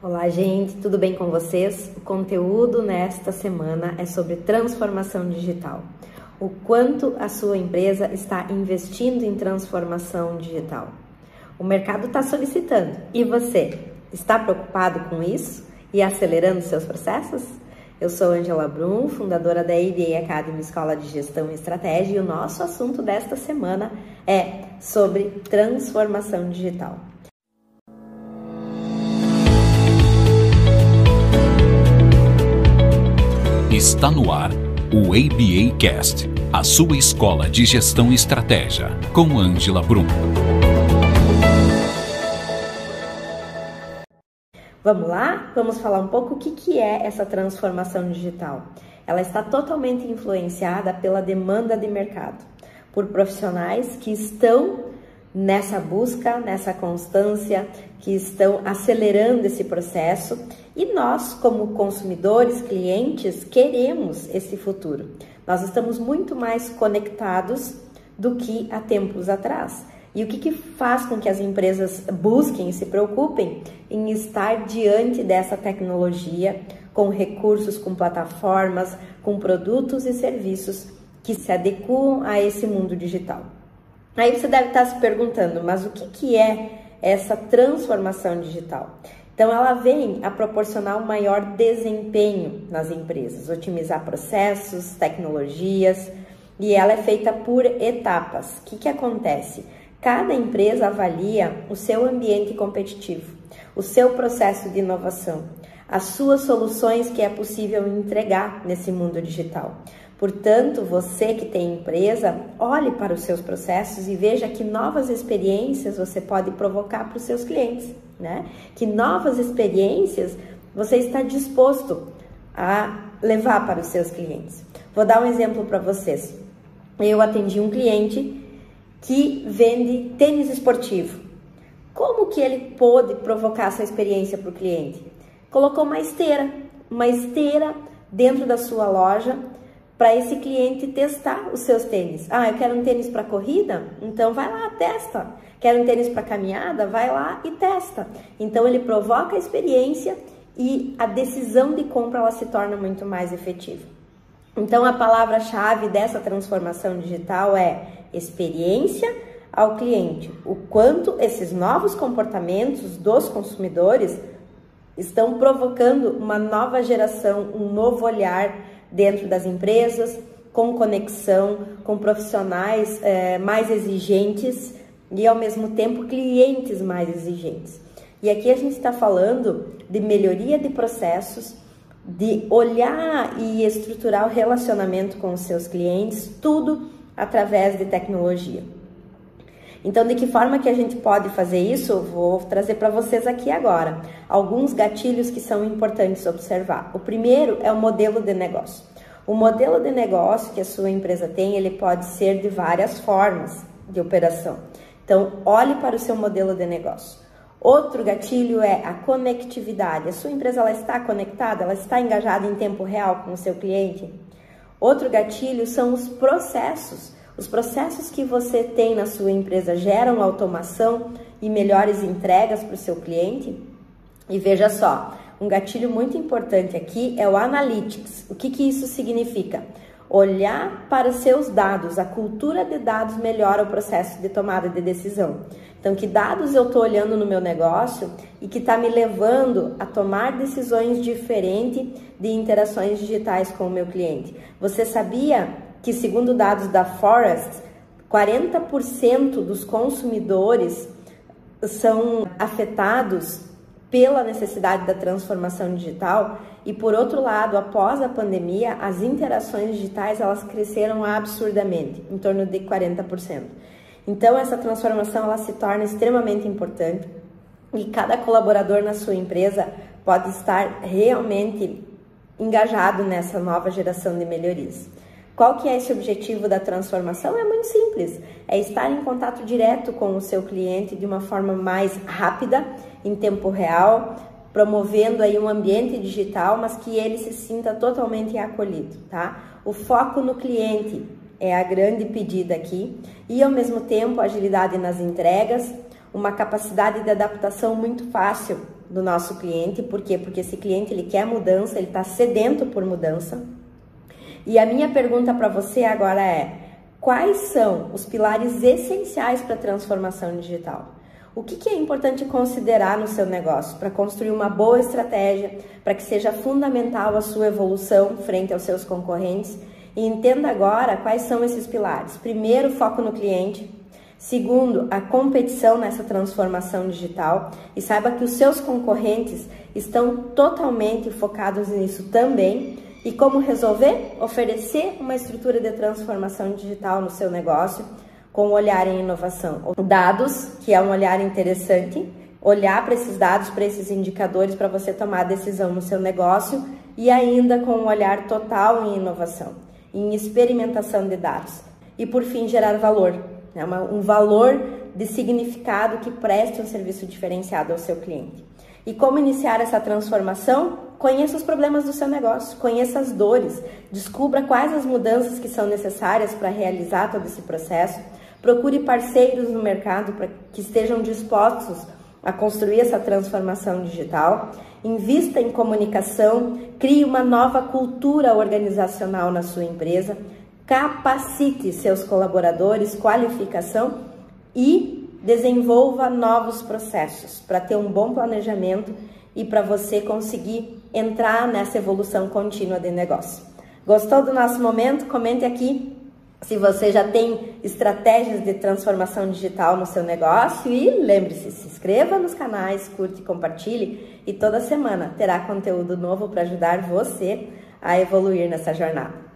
Olá, gente, tudo bem com vocês? O conteúdo nesta semana é sobre transformação digital. O quanto a sua empresa está investindo em transformação digital. O mercado está solicitando. E você? Está preocupado com isso e acelerando seus processos? Eu sou Angela Brum, fundadora da ABA Academy Escola de Gestão e Estratégia, e o nosso assunto desta semana é sobre transformação digital. Está no ar o ABA Cast, a sua escola de gestão e estratégia, com Angela Brum. Vamos lá? Vamos falar um pouco o que, que é essa transformação digital. Ela está totalmente influenciada pela demanda de mercado, por profissionais que estão nessa busca, nessa constância, que estão acelerando esse processo e nós, como consumidores, clientes, queremos esse futuro. Nós estamos muito mais conectados do que há tempos atrás. E o que, que faz com que as empresas busquem e se preocupem em estar diante dessa tecnologia com recursos, com plataformas, com produtos e serviços que se adequam a esse mundo digital? Aí você deve estar se perguntando, mas o que, que é essa transformação digital? Então, ela vem a proporcionar um maior desempenho nas empresas, otimizar processos, tecnologias, e ela é feita por etapas. O que, que acontece? Cada empresa avalia o seu ambiente competitivo, o seu processo de inovação, as suas soluções que é possível entregar nesse mundo digital. Portanto, você que tem empresa, olhe para os seus processos e veja que novas experiências você pode provocar para os seus clientes, né? Que novas experiências você está disposto a levar para os seus clientes. Vou dar um exemplo para vocês. Eu atendi um cliente que vende tênis esportivo. Como que ele pôde provocar essa experiência para o cliente? Colocou uma esteira, uma esteira dentro da sua loja para esse cliente testar os seus tênis. Ah, eu quero um tênis para corrida? Então vai lá, testa. Quero um tênis para caminhada? Vai lá e testa. Então ele provoca a experiência e a decisão de compra ela se torna muito mais efetiva. Então a palavra-chave dessa transformação digital é experiência ao cliente. O quanto esses novos comportamentos dos consumidores estão provocando uma nova geração, um novo olhar dentro das empresas, com conexão, com profissionais é, mais exigentes e ao mesmo tempo clientes mais exigentes. E aqui a gente está falando de melhoria de processos, de olhar e estruturar o relacionamento com os seus clientes, tudo através de tecnologia. Então, de que forma que a gente pode fazer isso? Vou trazer para vocês aqui agora alguns gatilhos que são importantes observar. O primeiro é o modelo de negócio. O modelo de negócio que a sua empresa tem, ele pode ser de várias formas de operação. Então, olhe para o seu modelo de negócio. Outro gatilho é a conectividade. A sua empresa ela está conectada, ela está engajada em tempo real com o seu cliente. Outro gatilho são os processos. Os processos que você tem na sua empresa geram automação e melhores entregas para o seu cliente? E veja só, um gatilho muito importante aqui é o analytics. O que, que isso significa? Olhar para os seus dados, a cultura de dados melhora o processo de tomada de decisão. Então, que dados eu estou olhando no meu negócio e que está me levando a tomar decisões diferentes de interações digitais com o meu cliente? Você sabia que, segundo dados da Forest, 40% dos consumidores são afetados pela necessidade da transformação digital e por outro lado, após a pandemia, as interações digitais elas cresceram absurdamente, em torno de 40%. Então essa transformação ela se torna extremamente importante e cada colaborador na sua empresa pode estar realmente engajado nessa nova geração de melhorias. Qual que é esse objetivo da transformação? É muito simples, é estar em contato direto com o seu cliente de uma forma mais rápida, em tempo real, promovendo aí um ambiente digital, mas que ele se sinta totalmente acolhido, tá? O foco no cliente é a grande pedida aqui e ao mesmo tempo agilidade nas entregas, uma capacidade de adaptação muito fácil do nosso cliente, por quê? Porque esse cliente ele quer mudança, ele está sedento por mudança. E a minha pergunta para você agora é: quais são os pilares essenciais para a transformação digital? O que, que é importante considerar no seu negócio para construir uma boa estratégia, para que seja fundamental a sua evolução frente aos seus concorrentes? E entenda agora quais são esses pilares. Primeiro, foco no cliente. Segundo, a competição nessa transformação digital e saiba que os seus concorrentes estão totalmente focados nisso também. E como resolver? Oferecer uma estrutura de transformação digital no seu negócio com um olhar em inovação. Dados, que é um olhar interessante, olhar para esses dados, para esses indicadores, para você tomar decisão no seu negócio e ainda com um olhar total em inovação, em experimentação de dados. E por fim, gerar valor, né? um valor de significado que preste um serviço diferenciado ao seu cliente. E como iniciar essa transformação? Conheça os problemas do seu negócio, conheça as dores, descubra quais as mudanças que são necessárias para realizar todo esse processo Procure parceiros no mercado para que estejam dispostos a construir essa transformação digital. Invista em comunicação, crie uma nova cultura organizacional na sua empresa, capacite seus colaboradores, qualificação e desenvolva novos processos para ter um bom planejamento e para você conseguir entrar nessa evolução contínua de negócio. Gostou do nosso momento? Comente aqui se você já tem estratégias de transformação digital no seu negócio e lembre-se, se inscreva nos canais, curte, compartilhe e toda semana terá conteúdo novo para ajudar você a evoluir nessa jornada.